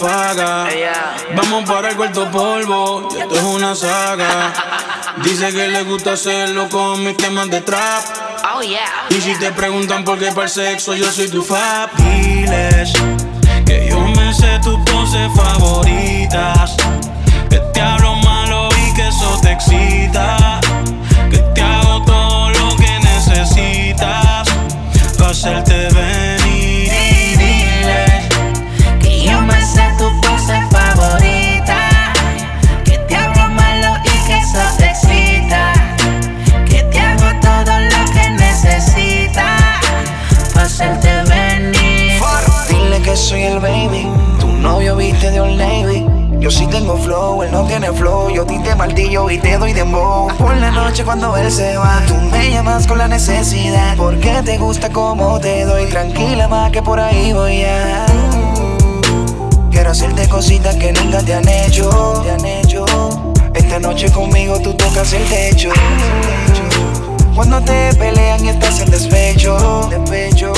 apaga. Vamos para el cuarto polvo. Y esto es una saga. Dice que le gusta hacerlo con mis temas de trap. Oh, yeah. Y si te preguntan por qué para el sexo, yo soy tu fab. Diles que yo me sé tus poses favoritas. Que te hablo malo y que eso te excita. Que te hago todo lo que necesitas. Para hacerte venir y te doy dembow. Por la noche cuando él se va, tú me llamas con la necesidad. Porque te gusta como te doy. Tranquila más que por ahí voy a. Quiero hacerte cositas que nunca te han hecho. Te han hecho. Esta noche conmigo tú tocas el techo. Cuando te pelean y estás en despecho, despecho.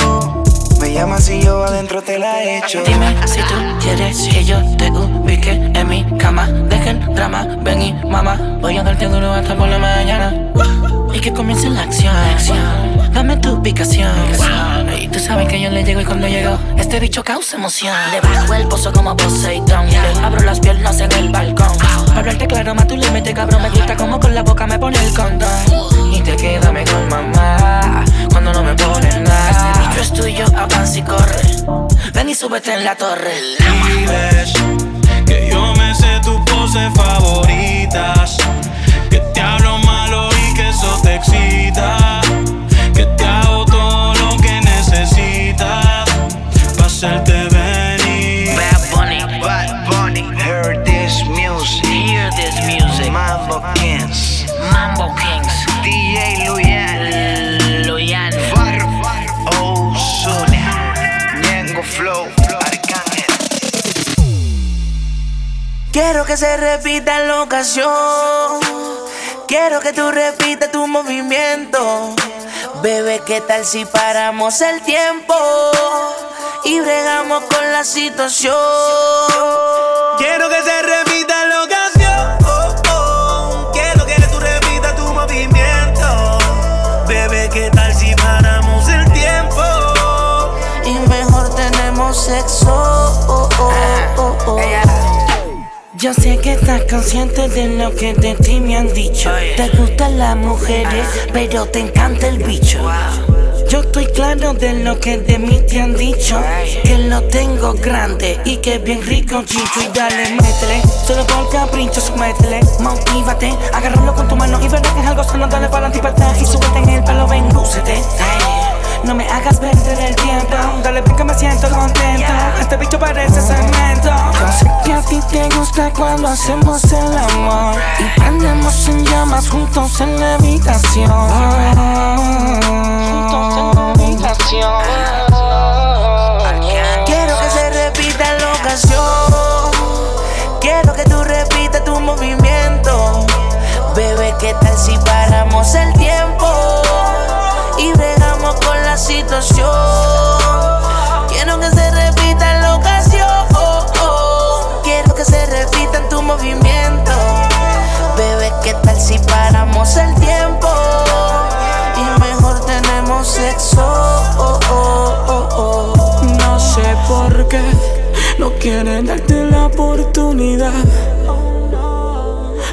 Yo adentro te la echo. Dime si tú quieres que yo te ubique en mi cama. Dejen drama, ven y mamá. Voy a darte duro hasta por la mañana. Y que comience la acción. Dame tu ubicación. Y tú sabes que yo le llego y cuando llego, este bicho causa emoción. Le bajo el pozo como Poseidón. Le abro las piernas en el balcón. Hablarte claro, más tu límite, cabrón. Me gusta como con la boca me pone el condón. Y súbete en la torre. Que yo me sé tus poses favoritas. Que te hablo malo y que eso te excita. Que te hago todo lo que necesitas. Pa' Quiero que se repita la ocasión. Quiero que tú repitas tu movimiento. Bebé, ¿qué tal si paramos el tiempo? Y bregamos con la situación. Quiero que se repita la ocasión. Oh, oh. Quiero que tú repitas tu movimiento. Bebé, ¿qué tal si paramos el tiempo? Y mejor tenemos sexo. Yo sé que estás consciente de lo que de ti me han dicho. Te gustan las mujeres, pero te encanta el bicho. Yo estoy claro de lo que de mí te han dicho. Que lo tengo grande y que es bien rico, chicho. Y dale, métele. Solo por capricho, métele. Motívate, agárralo con tu mano y verás que es algo sano. Dale para adelante y súbete en el pelo, ven, lúcete. No me hagas perder el tiempo. Dale, ven que me siento contento. Este bicho parece cemento. Yo sé que a ti te gusta cuando hacemos el amor. Y prendemos en llamas juntos en la habitación. Juntos en la habitación. Quiero que se repita la ocasión. Quiero que tú repitas tu movimiento. Bebé, ¿qué tal si paramos el tiempo? Y bregamos con situación. Quiero que se repita la ocasión. Quiero que se repita en tu movimiento. Bebé, ¿qué tal si paramos el tiempo? Y mejor tenemos sexo. No sé por qué no quieren darte la oportunidad.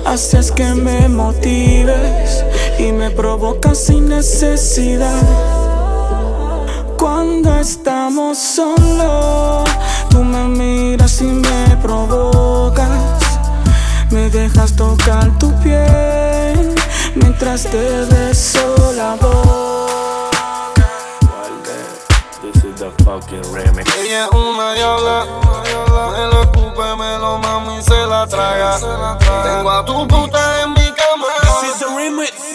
Haces que me motives y me provocas sin necesidad. Cuando estamos solos, tú me miras y me provocas. Me dejas tocar tu piel mientras te beso la boca. This is the fucking remix. Ella es una diabla, me lo escupe, me lo mama y se la traga. Tengo a tu puta en mi cama. This is the remix.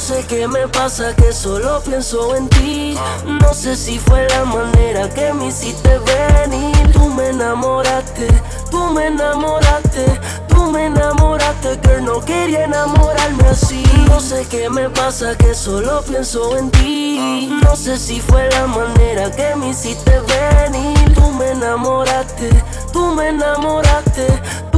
No sé qué me pasa que solo pienso en ti. No sé si fue la manera que me hiciste venir. Tú me enamoraste, tú me enamoraste, tú me enamoraste, girl. No quería enamorarme así. No sé qué me pasa que solo pienso en ti. No sé si fue la manera que me hiciste venir. Tú me enamoraste, tú me enamoraste,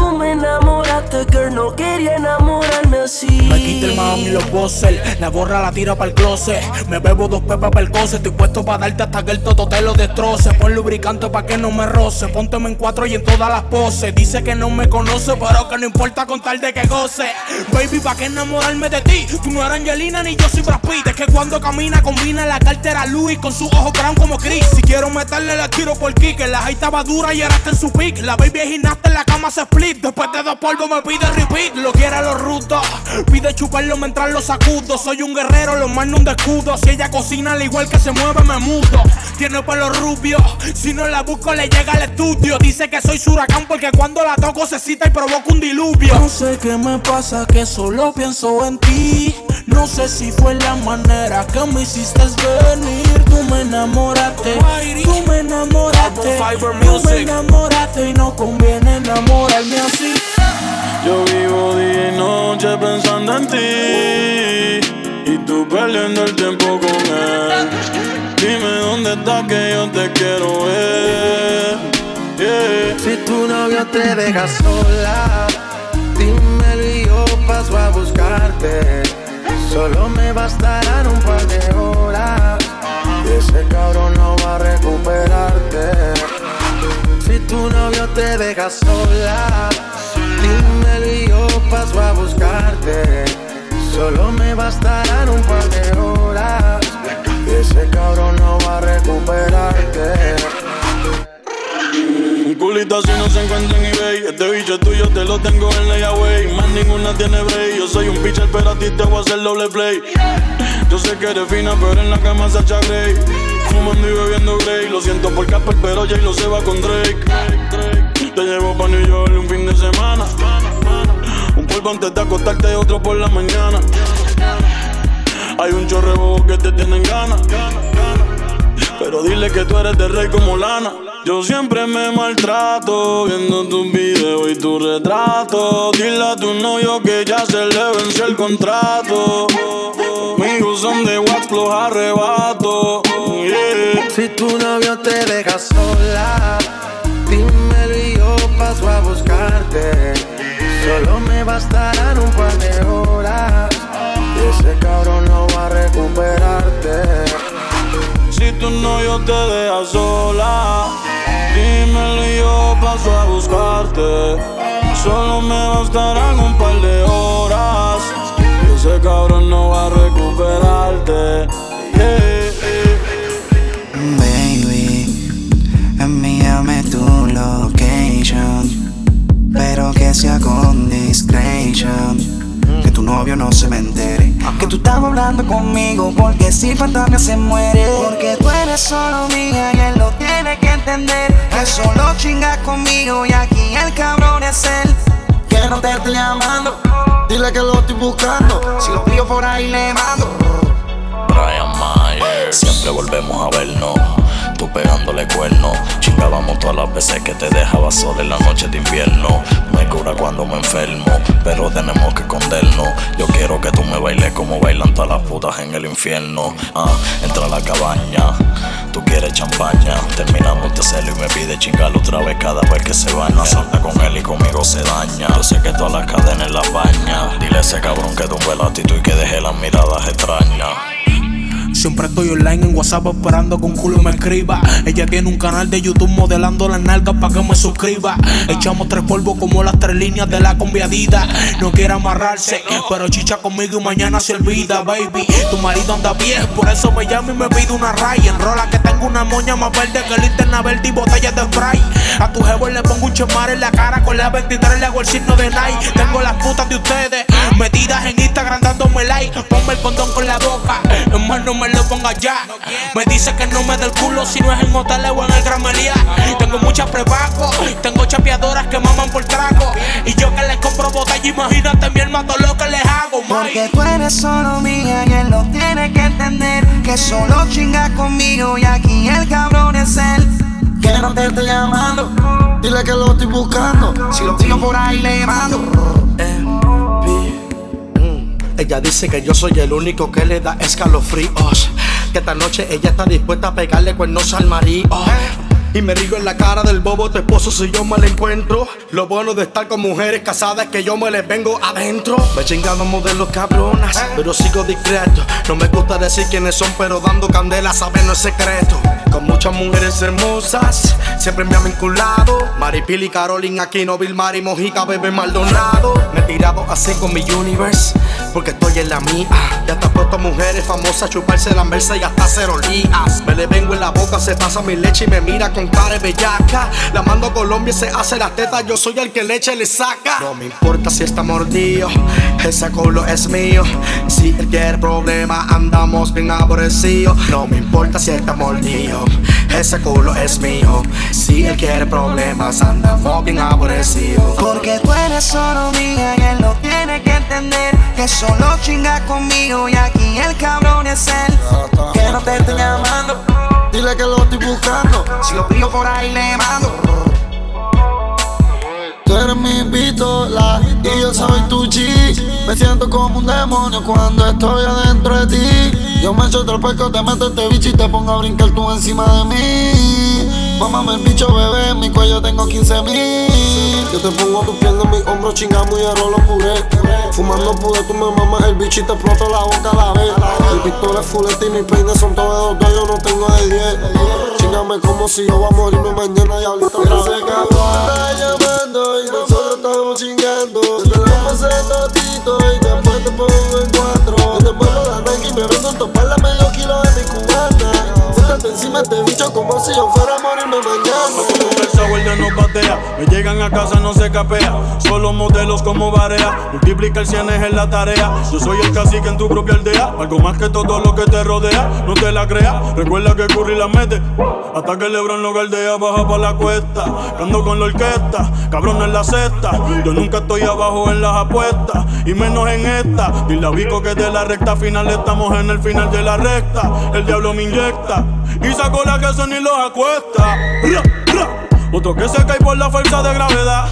tú me enamoraste, girl. No quería enamorarme así. Me quita el mami los bosses, la borra la tira para el closet. Me bebo dos pepas para el cose, estoy puesto para darte hasta que el toto te lo destroce. Pon lubricante para que no me roce, pónteme en cuatro y en todas las poses. Dice que no me conoce, pero que no importa con tal de que goce. Baby, ¿para qué enamorarme de ti? Tú no eres Angelina ni yo soy Brad Pitt. Es que cuando camina combina la cartera Louis con sus ojos brown como Chris. Si quiero meterle la tiro por kick, la high estaba dura y ahora está en su pick. La baby es gimnasta en la cama se Después de dos polvos me pide repeat. Lo quiere a los rudos, pide chuparlo mientras lo sacudo. Soy un guerrero, lo mando un escudo. Si ella cocina al igual que se mueve, me mudo. Tiene pelo rubio, si no la busco le llega al estudio. Dice que soy huracán porque cuando la toco se cita y provoca un diluvio. No sé qué me pasa que solo pienso en ti. No sé si fue la manera que me hiciste venir. Tú me enamoraste, tú me enamoraste, tú me enamoraste y no conviene enamorarme así. Yo vivo día y noche pensando en ti Y tú perdiendo el tiempo con él Dime dónde estás que yo te quiero ver yeah. Si tu novio te deja sola, dímelo y yo paso a buscarte. Solo me bastarán un par de horas. Y ese cabrón no va a recuperarte. Si tu novio te deja sola, dímelo y yo paso a buscarte. Solo me bastarán un par de horas. Ese cabrón no va a recuperarte. Un culito así no se encuentra en eBay Este bicho es tuyo, te lo tengo en layaway Más ninguna tiene break Yo soy un pitcher, pero a ti te voy a hacer doble play Yo sé que eres fina, pero en la cama se Grey Fumando y bebiendo Grey Lo siento por Casper, pero Jay lo se va con Drake Te llevo pa' New York un fin de semana Un polvo antes de acostarte, otro por la mañana Hay un chorre bobo que te tienen ganas pero dile que tú eres de rey como lana. Yo siempre me maltrato viendo tus videos y tu retrato. Dile a tu novio que ya se le venció el contrato. Amigos son de wax, los arrebato. Si tu novio te deja sola, dímelo y yo paso a buscarte. Solo me bastarán un par de horas. Y ese cabrón no va a recuperarte. Si tu novio te deja sola, dímelo y yo paso a buscarte. Solo me bastarán un par de horas. Y ese cabrón no va a recuperarte. Sea con discretion. Que tu novio no se me entere. Que tú estás hablando conmigo. Porque si fantasma se muere. Porque tú eres solo mía y él lo tiene que entender. Que solo chingas conmigo y aquí el cabrón es él. Que no llamando. Dile que lo estoy buscando. Si lo pillo por ahí le mando. Brian Mayer, siempre volvemos a vernos. Pegándole cuernos, chingábamos todas las veces que te dejaba sola en la noche de invierno. Me cura cuando me enfermo, pero tenemos que escondernos. Yo quiero que tú me bailes como bailan todas las putas en el infierno. Ah, entra a la cabaña, tú quieres champaña. Terminamos de hacerlo y me pide chingarlo otra vez cada vez que se baña. Salta con él y conmigo se daña. Yo sé que todas las cadenas las baña. Dile a ese cabrón que tumbe la actitud y que deje las miradas extrañas. Siempre estoy online en WhatsApp esperando que un culo me escriba. Ella tiene un canal de YouTube modelando las nalgas para que me suscriba. Echamos tres polvos como las tres líneas de la conviadita. No quiere amarrarse, pero chicha conmigo y mañana se olvida, baby. Tu marido anda bien, por eso me llama y me pide una ray. Enrola que tengo una moña más verde que linterna verde y botellas de spray. A tu jevo le pongo un chemar en la cara con la 23 le hago el signo de Nike. Tengo las putas de ustedes, Metidas en Instagram dándome like. Ponme el condón con la boca. Hermano, no me lo ponga ya. Me dice que no me da el culo si no es en hotel o en el Gran Tengo muchas prepago. Tengo chapeadoras que maman por trago. Y yo que les compro botella, imagínate mi hermano lo que les hago, Porque tú eres solo mía y él lo tiene que entender. Que solo chinga conmigo y aquí el cabrón es él. Que no te estoy llamando. Dile que lo estoy buscando. Si lo pillo por ahí le mando. Ella dice que yo soy el único que le da escalofríos. Que esta noche ella está dispuesta a pegarle cuernos al marido. Y me digo en la cara del bobo tu esposo si yo me la encuentro. Lo bueno de estar con mujeres casadas es que yo me les vengo adentro. Me chingando modelos cabronas, pero sigo discreto. No me gusta decir quiénes son, pero dando candela saben no es secreto. Con muchas mujeres hermosas, siempre me han vinculado. Maripili, Carolina, Aquino, Vilmar y Mojica, Bebé Maldonado. Me he tirado así con mi universe, porque estoy en la mía. Ya está puesto mujeres famosas, chuparse la merced y hasta cero lías. Me le vengo en la boca, se pasa mi leche y me mira con La mando Colombia y se hace las tetas, yo soy el que leche le saca. No me importa si está mordido, ese culo es mío. Si él quiere problema, andamos bien aborrecidos. No me importa si está mordido, ese culo es mío. Si él quiere problemas, andamos bien aborrecidos. Porque tú eres solo mía y él entender. Que solo chinga conmigo y aquí el cabrón es él. Que no te estoy llamando. Dile que lo estoy buscando. Si lo pillo por ahí le mando. Tú eres mi pistola y yo soy tu G. Me siento como un demonio cuando estoy adentro de ti. Yo me echo otro pesco, te meto este bicho y te pongo a brincar tú encima de mí. Mámame el bicho, bebé, en mi cuello tengo 15 mil. Yo te pongo tu piel en mi hombro, chingamos y arroz lo puré. Fumando puré, tú me mamas el bicho y te exploto la boca a la vez. Mi pistola es fulete y mis peines son todos de dos, yo no tengo de 10. Chingame como si yo voy a morirme mañana y ahorita otra vez. Está llamando y nosotros estamos chingando. Te damos el totito y después te pongo en cuatro. Yo te pongo la Nike y me vendo en topar medio kilo de mi cubana. Siéntate encima este bicho como si yo fuera a morirme mañana. El ya no patea, me llegan a casa no se capea. Solo modelos como barea, multiplica el cienes en la tarea. Yo soy el cacique en tu propia aldea, algo más que todo lo que te rodea. No te la creas, recuerda que Curry la mete. Hasta que Lebron lo galdea, baja pa' la cuesta. Ando con la orquesta, cabrón en la cesta. Yo nunca estoy abajo en las apuestas, y menos en esta. Dile a Vico que de la recta final estamos en el final de la recta. El diablo me inyecta, y saco la que eso ni los acuesta. Ra, ra. Otro que se cae por la fuerza de gravedad.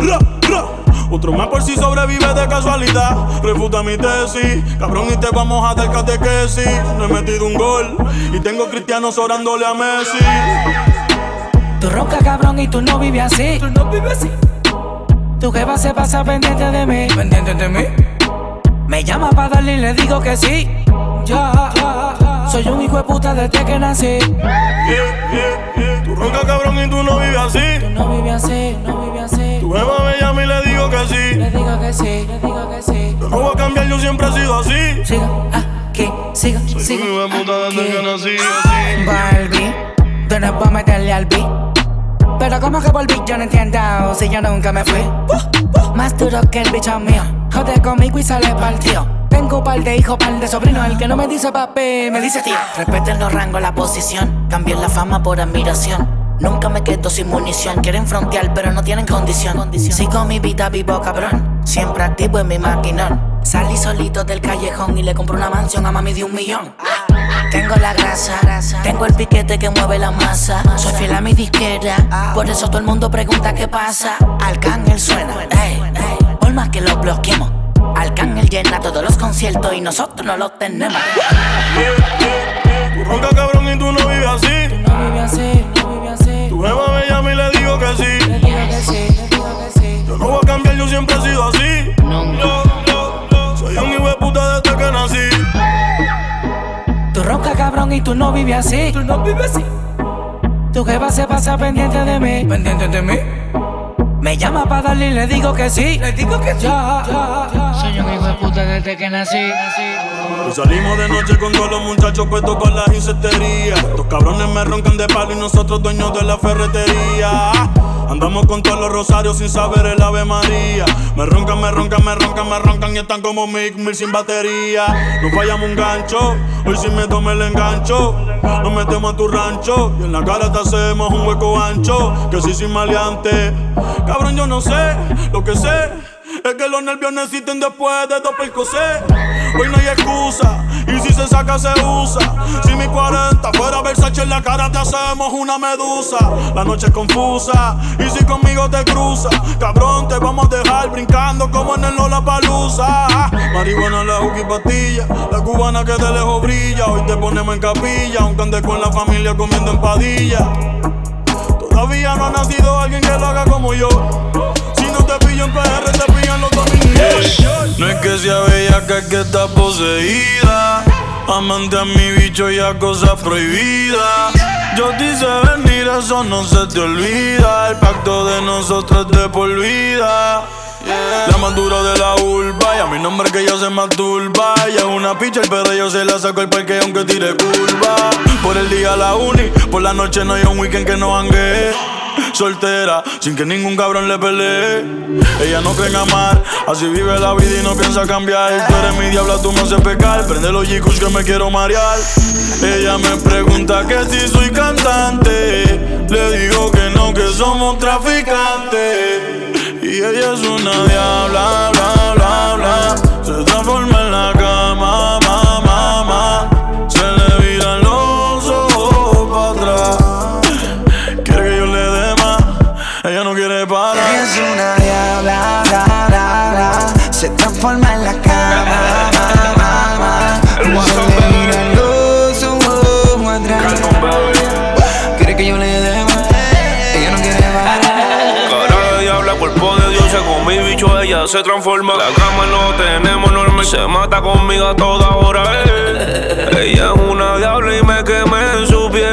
Ra, ra. Otro más por si sobrevive de casualidad. Refuta mi tesis, cabrón, y te vamos a dar catequesis. No he metido un gol y tengo cristianos orándole a Messi. Tú ronca cabrón y tú no vives así. Tú no vives así. Tu jefa se pasa pendiente de mí. Pendiente de mí. Me llama para darle y le digo que sí. Ya, soy un hijo de puta desde que nací. Yeah, yeah, yeah. Tú ronca cabrón y tú no vives así. Tú no vives así, no vives así. Tu jefa me llama y le digo que sí. Le digo que sí, le digo que sí. Yo no voy a cambiar, yo siempre he sido así. Siga aquí, siga, Soy un siga. hijo de puta desde que nací así. Barbie, tú no puedes meterle al beat. Pero como que volví, yo no entiendo si yo nunca me fui. Más duro que el bicho mío. Jode conmigo y sale partido. Tengo par de hijos, par de sobrinos. El que no me dice papi, me dice tío. Respeten los rangos, la posición. Cambien la fama por admiración. Nunca me quedo sin munición. Quieren frontear, pero no tienen condición. Sigo mi vida vivo, cabrón. Siempre activo en mi maquinón. Salí solito del callejón y le compré una mansión a mami de un millón. Tengo la grasa, tengo el piquete que mueve la masa. Soy fiel a mi disquera, por eso todo el mundo pregunta qué pasa. Arcángel suena, ey, ey, por más que lo bloqueemos. Arcángel llena todos los conciertos y nosotros no los tenemos. Tú ronca cabrón y tú no vives así. No vive así, no vive así. Tu jefa me llama y le digo que sí. Le digo que sí, le digo que sí. Yo no voy a cambiar, yo siempre he sido así. Yo, yo, yo, soy un hijo de puta desde que nací. Tú ronca cabrón y tú no vives así. Tú no vives así. Tu jefa se pasa pendiente de mí. Pendiente de mí. Me llama para darle y le digo que sí. Le digo que sí. Soy un hijo de puta desde que nací. Y salimos de noche con todos los muchachos puestos para las insecterías. Estos cabrones me roncan de palo y nosotros dueños de la ferretería. Andamos con todos los rosarios sin saber el Ave María. Me roncan, me roncan, me roncan, me roncan y están como Mick Mill sin batería. No fallamos un gancho, hoy si me tome el engancho. Nos metemos a tu rancho y en la cara te hacemos un hueco ancho. Que si sin maleante, cabrón, yo no sé, lo que sé es que los nervios necesiten después de dos percocés. Hoy no hay excusa, si se saca se usa. Si mi 40 fuera Versace en la cara te hacemos una medusa. La noche es confusa, y si conmigo te cruza, cabrón te vamos a dejar brincando como en el Lola Palusa. Marihuana, la pastilla, la cubana que de lejos brilla. Hoy te ponemos en capilla, aunque andes con la familia comiendo empadilla. Todavía no ha nacido alguien que lo haga como yo te pillo en PR, te pillan los domingos. No es que sea bella, que es que está poseída. Amante a mi bicho y a cosas prohibidas. Yo te hice venir, eso no se te olvida. El pacto de nosotros de por vida. La más dura de la urba Y a mi nombre que yo se masturba Y es una picha el perro yo se la saco el parque aunque tire curva Por el día la uni Por la noche no hay un weekend que no hangue soltera, sin que ningún cabrón le pelee. Ella no cree en amar, así vive la vida y no piensa cambiar. Tú eres mi diabla, tú me haces pecar. Prende los chicos que me quiero marear. Ella me pregunta que si soy cantante. Le digo que no, que somos traficantes. Y ella es una diabla, bla, se transforma. La cama no tenemos normal, se mata conmigo a toda hora. Ella es una diabla y me quemé en su piel.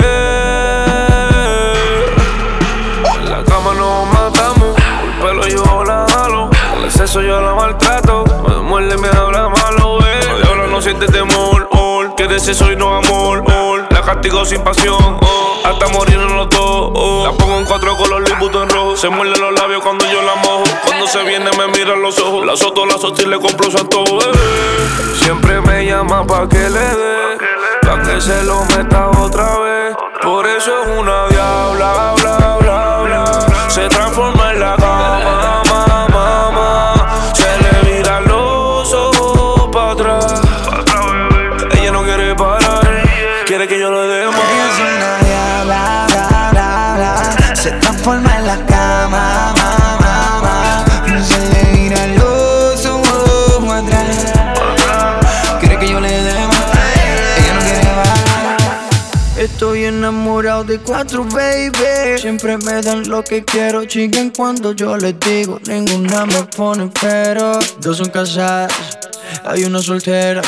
nos matamos. Por pelo yo la jalo. El exceso yo la maltrato. Me muerde, me habla malo, eh. Diablo no siente temor, oh. Que de ese soy no amor. La castigo sin pasión, oh. Hasta en los dos, oh. La pongo en cuatro color y en rojo. Se muerde los labios cuando yo la mojo. Cuando se viene me mira los ojos. La soto, la soto y le compro su antojo, eh. Siempre me llama pa' que le dé. Pa' que se lo meta otra vez. Por eso es una de cuatro, baby. Siempre me dan lo que quiero, chinguen cuando yo les digo. Ninguna me pone pero. Dos son casadas, hay una soltera.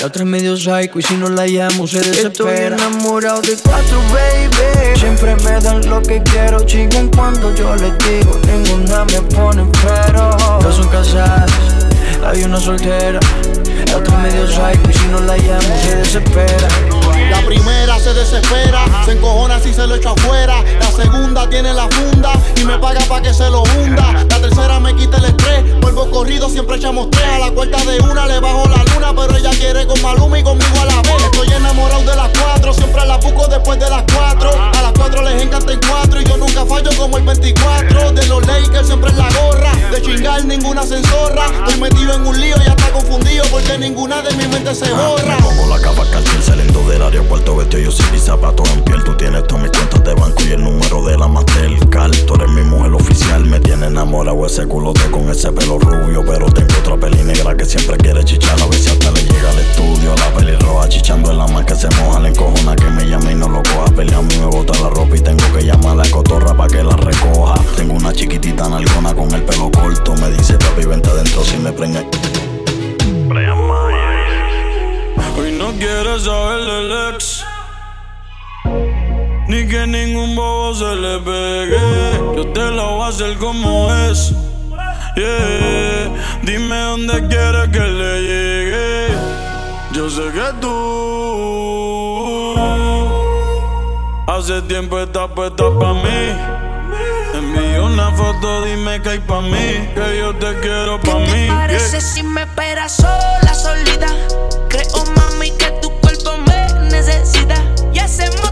La otra es medio psycho y si no la llamo se desespera Estoy enamorado de cuatro, baby Siempre me dan lo que quiero, chinguen cuando yo les digo Ninguna me pone pero Dos son casadas, hay una soltera La otra es medio psycho y si no la llamo se desespera la primera se desespera, se encojona si se lo echo afuera. La segunda tiene la funda y me paga pa' que se lo hunda. La tercera me quita el estrés, vuelvo corrido, siempre echamos tres. A la cuarta de una le bajo la luna, pero ella quiere con Maluma y conmigo a la vez. Estoy enamorado de las cuatro, siempre la busco después de las cuatro. A las cuatro les encanta el cuatro y yo nunca fallo como el 24. De los Lakers siempre en la gorra, de chingar ninguna censorra. Estoy metido en un lío ya está confundido porque ninguna de mi mente se borra. Como la capa saliendo del aeropuerto vestido yo sin mis zapatos en piel. Tú tienes todas mis cuentas de banco y el número de la Mastercard. Tú eres mi mujer oficial, me tiene enamorado ese culote con ese pelo rubio. Pero tengo otra peli negra que siempre quiere chichar. A ver hasta le llega al estudio. La peli roja chichando en la más que se moja. La encojona que me llama y no lo coja. Pelea a mí me bota la ropa y tengo que llamar a la cotorra para que la recoja. Tengo una chiquitita nalgona con el pelo corto. Me dice papi, vente adentro si me prende. Hoy no quieres saber del ex. Ni que ningún bobo se le pegue. Yo te lo voy a hacer como es. Yeah. Dime dónde quieres que le llegue. Yo sé que tú hace tiempo estás puesta para mí. Envío una foto, dime que hay pa' mí, que yo te quiero pa' ¿Qué mí. te parece si me esperas sola, solita? Creo, mami, que tu cuerpo me necesita y hacemos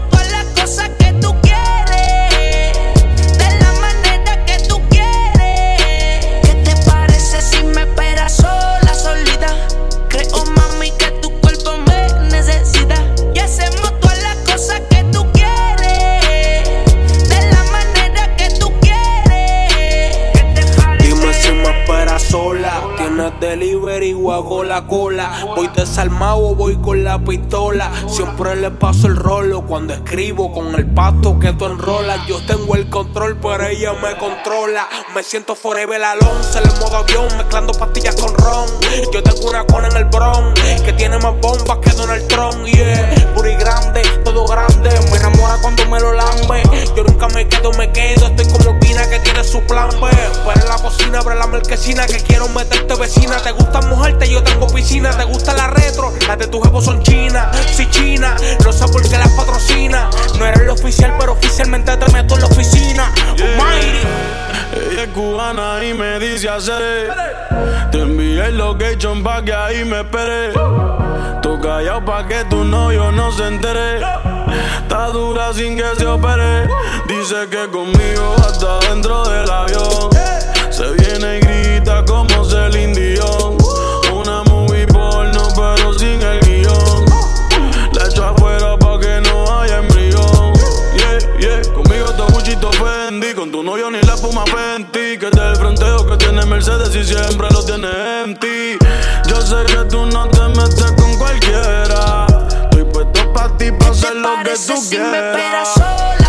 delivery o hago la cola. Voy desarmado voy con la pistola. Siempre le paso el rolo cuando escribo con el pasto que tú enrolas. Yo tengo el control, pero ella me controla. Me siento forever alone, se le modo avión, mezclando pastillas con ron. Yo tengo una cona en el bron que tiene más bombas que Donald Trump. Yeah, puri grande, todo grande. Me enamora cuando me lo lambe. Yo nunca me quedo, me quedo. Estoy como Pina que tiene su plan. Abre la marquesina que quiero meterte vecina. Te gusta mojarte, yo tengo piscina. Te gusta la retro, las de tu jefe son chinas. Si china, no sé por qué las patrocina. No eres el oficial, pero oficialmente te meto en la oficina. Almighty. Ella es cubana y me dice hacer Te envié el location pa' que ahí me espere Tú callado pa' que tu novio no se entere Está dura sin que se opere Dice que conmigo hasta dentro del avión Se viene y grita como Celine Dion. Una movie porno pero sin el guion. La echo afuera pa' que no haya embrión. Yeah, yeah, conmigo todo Gucci, Fendi Con tu novio ni la puma Fenty. Que te el fronteo que tiene Mercedes y siempre lo tiene empty. Yo sé que tú no te metes con cualquiera. Estoy puesto pa' ti, pa' hacer lo que tú si me quieras. sola,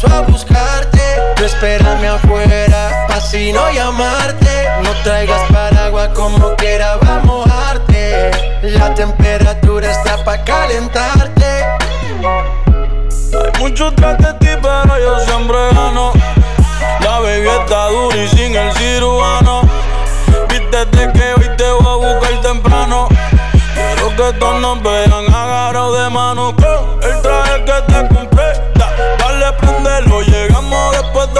paso a buscarte. Tú espérame afuera, pa' si no llamarte. No traigas paraguas como quiera, vamos a mojarte. La temperatura está pa' calentarte. Hay muchos tras de ti, pero yo siempre gano. La baby está dura y sin el cirujano. Vístete que hoy te voy a buscar temprano. Quiero que todos nos vean agarrados de mano con el traje que te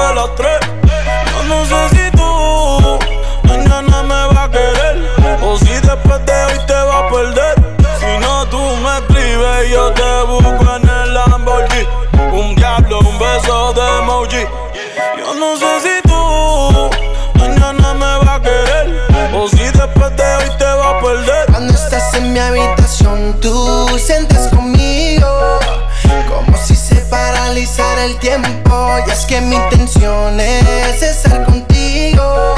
Yo no sé si tú mañana me vas a querer o si después de hoy te vas a perder. Si no, tú me escribes yo te busco en el Lamborghini. Un diablo, un beso de emoji. Yo no sé si tú mañana me vas a querer o si después de hoy te vas a perder. Cuando estás en mi habitación, tú sientes conmigo paralizara el tiempo. Y es que mi intención es estar contigo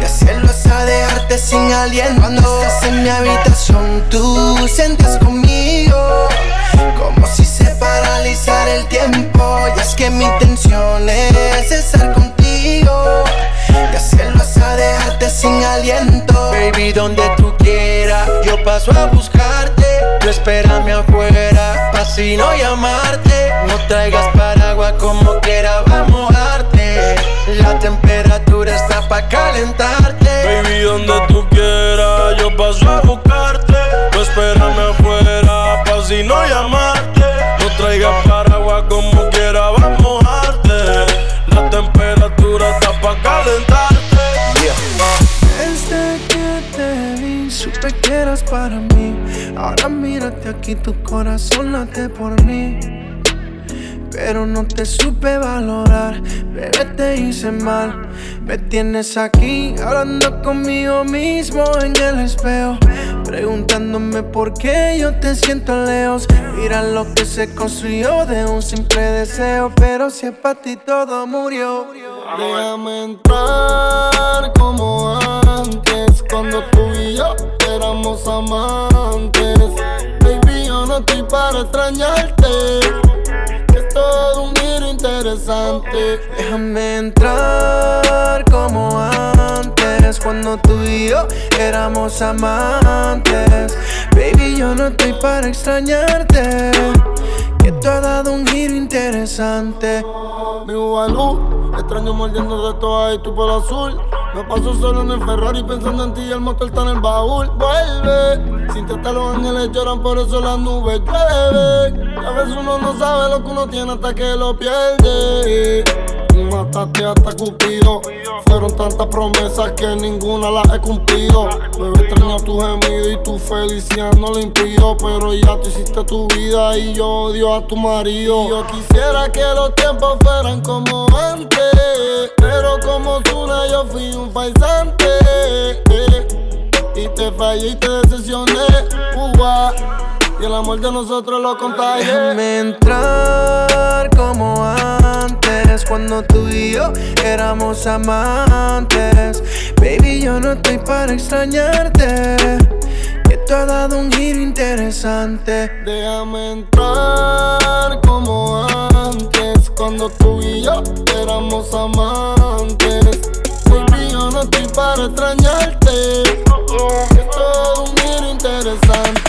y hacerlo hasta dejarte sin aliento. Cuando estás en mi habitación, tú sientes conmigo como si se paralizara el tiempo. Y es que mi intención es estar contigo y hacerlo hasta dejarte sin aliento. Baby, donde tú quieras, yo paso a buscarte. Tú espérame afuera, así no llamarte. No traigas paraguas como quiera, vamos a arte. La temperatura está pa' calentarte. Baby, donde tú quieras, yo paso a buscarte. No espérame afuera, pa' si no llamarte. No traigas paraguas como quiera, vamos a arte. La temperatura está pa' calentarte. Yeah. Desde que te vi, supe que eras para mí Ahora mírate aquí, tu corazón late por mí. Pero no te supe valorar, bebé te hice mal. Me tienes aquí hablando conmigo mismo en el espejo. Preguntándome por qué yo te siento lejos. Mira lo que se construyó de un simple deseo. Pero si es para ti todo murió. Déjame entrar como antes. Cuando tú y yo amantes. Baby, yo no estoy para extrañarte todo un giro interesante. Déjame entrar como antes, cuando tú y yo éramos amantes. Baby, yo no estoy para extrañarte. Que tú has dado un giro interesante. Mi Ubalú, extraño mordiendo de todo y tu pelo azul. Me paso solo en el Ferrari pensando en ti y el motor está en el baúl. Vuelve, sin testar los ángeles lloran, por eso las nubes llueven. A veces uno no sabe lo que uno tiene hasta que lo pierde. Mataste hasta Cupido. Fueron tantas promesas que ninguna las he cumplido. Me extraño tu gemido y tu felicidad no lo impido. Pero ya tú hiciste tu vida y yo odio a tu marido. yo quisiera que los tiempos fueran como antes. Pero como Zuna yo fui un falsante. y te fallé y te decepcioné. y el amor de nosotros lo contagié. Déjame entrar como antes, cuando tú y yo éramos amantes. Baby, yo no estoy para extrañarte. Que tú has dado un giro interesante. Déjame entrar como antes, cuando tú y yo éramos amantes. Baby, yo no estoy para extrañarte. Es todo un giro interesante.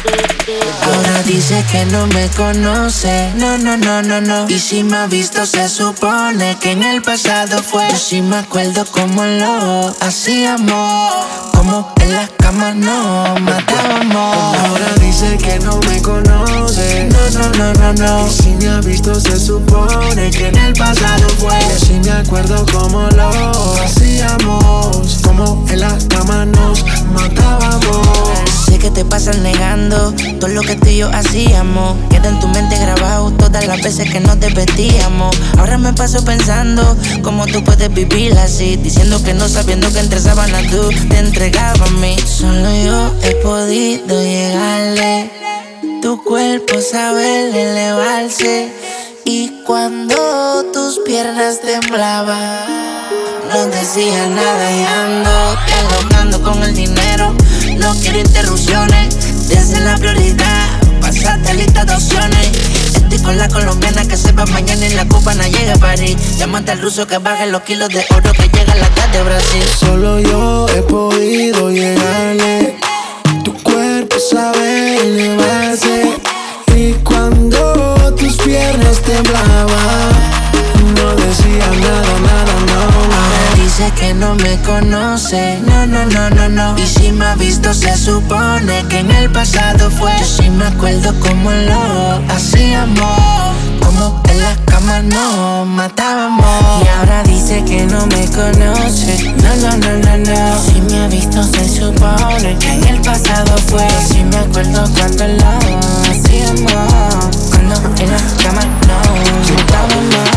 Ahora dice que no me conoce, no, no, no, no, no. Y si me ha visto, se supone que en el pasado fue. Yo sí me acuerdo cómo lo hacíamos, como en las camas nos matábamos. Ahora dice que no me conoce, no, no, no, no, no. Y si me ha visto, se supone que en el pasado fue. Yo sí me acuerdo cómo lo hacíamos, como en las camas nos matábamos. Sé que te pasas negando todo lo que tú y yo hacíamos. Queda en tu mente grabado todas las veces que nos desvestíamos. Ahora me paso pensando cómo tú puedes vivir así. Diciendo que no sabiendo que entre sábanas tú te entregabas a mí. Solo yo he podido llegarle. Tu cuerpo sabe elevarse. Y cuando tus piernas temblaban, no decía nada y ando con el dinero. No quiero interrupciones, desde la prioridad. Pasaste lista de opciones. Estoy con la colombiana que se va mañana en la cubana llega a París. Llámate al ruso que baje los kilos de oro que llega a la tarde de Brasil. Solo yo he podido llegarle. Tu cuerpo sabe elevarse. Y cuando tus piernas temblaban, no decía nada, que no me conoce, no, no, no, no, no. Y si me ha visto, se supone que en el pasado fue. Yo sí me acuerdo cómo lo hacíamos, como en las camas nos matábamos. Y ahora dice que no me conoce, no, no, no, no, no. Si me ha visto, se supone que en el pasado fue. Yo sí me acuerdo cuando lo hacíamos, cuando en las camas nos matábamos.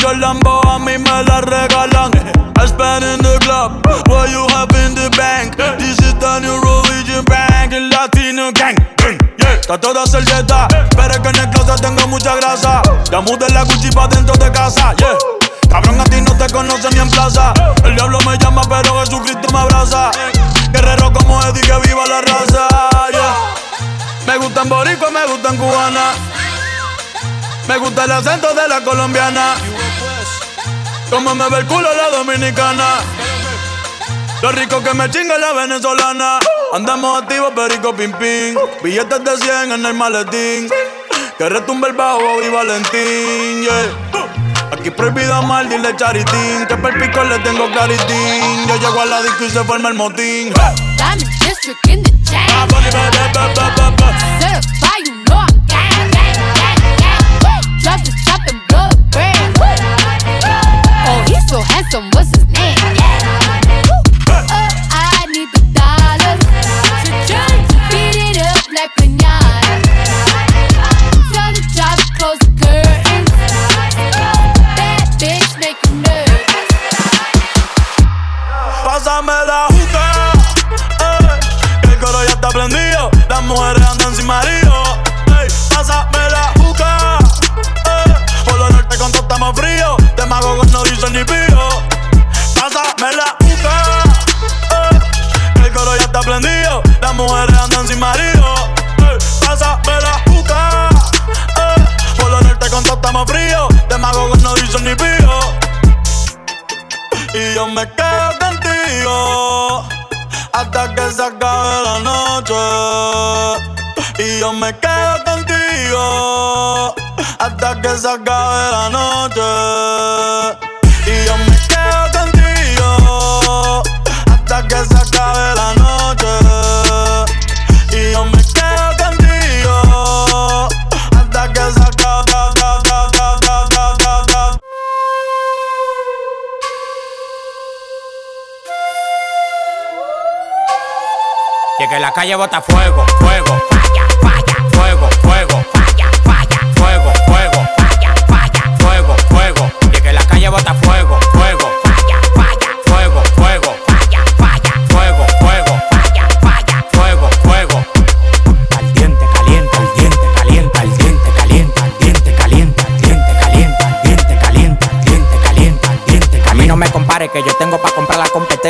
Las Jordan, a mí me las regalan. I spend in the club, what you have in the bank. This is the new religion bank, el latino gang. Yeah. Está toda servieta, pero es que en el closet tengo mucha grasa. Ya mudé la Gucci dentro de casa, yeah. Cabrón, a ti no te conocen ni en plaza. El diablo me llama, pero Jesucristo me abraza. Gusta el acento de la colombiana. Como me ve el culo la dominicana. Lo rico que me chinga la venezolana. Andamos activos, perico pim pim. Billetes de 100 en el maletín. Que retumbe el bajo y Valentín, yeah. Aquí prohibido mal, dile charitín. Que per pico le tengo claritín. Yo llego a la disco y se forma el motín. Diamond District in the he's so handsome, what's his name? Oh, I need the dollars. So try to beat it up like pinata. Tell the job to close the curtains. Bad bitch make you nervous. Pásame la juca, eh, que el coro ya está prendido. Las mujeres andan sin marido. Estamos frío. De mago no dicen ni pío. Pásame la juca, eh, el coro ya está prendido. Las mujeres andan sin marido. Ey, pásame la juca, eh, por lo norte estamos frío. De mago no dicen ni pío. Y yo me quedo contigo hasta que se acabe la noche. Y yo me quedo contigo hasta que se acabe la noche. Y yo me quedo contigo hasta que se acabe la noche. Y yo me quedo contigo hasta que se acabe. Y que la calle bota fuego, fuego,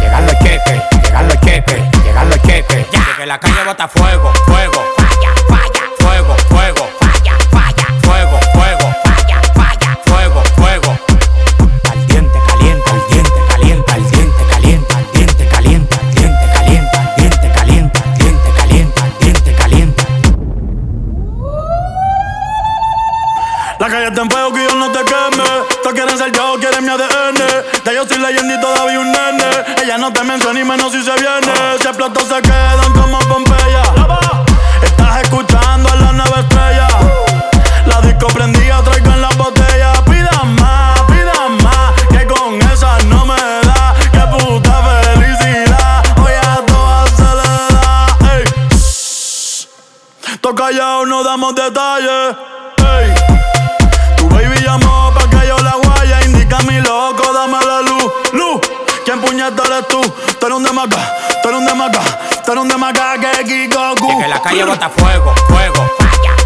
Llegan los cheques, llegan los cheques, llegan los cheques. Ya. Que la calle bota fuego, fuego. Falla, falla. Fuego, fuego. Falla, falla. Fuego, fuego. Falla, falla. Fuego, fuego. Al diente caliente, al diente caliente, al diente caliente, al diente caliente, al diente caliente, al diente caliente, al diente caliente, al diente caliente. La calle está en fuego que yo no te queme. Todos quieren ser yo, quieren mi ADN. De yo soy leyenda y todavía un nene. Ella no te menciona ni menos si se viene. Si explotó se quedan como Pompeya. Estás escuchando a la nueva estrella. La disco prendida, traigo en la botella. Pida más, pida más. Que con esa no me da. Que puta felicidad. Hoy a todas se le da. Ey. Toca callado, no damos detalles. Puñeta eres tú? Tú eres un demaca, tú eres un demaca, tú eres un demaca que Kiko. Y que la calle bota fuego, fuego. Falla,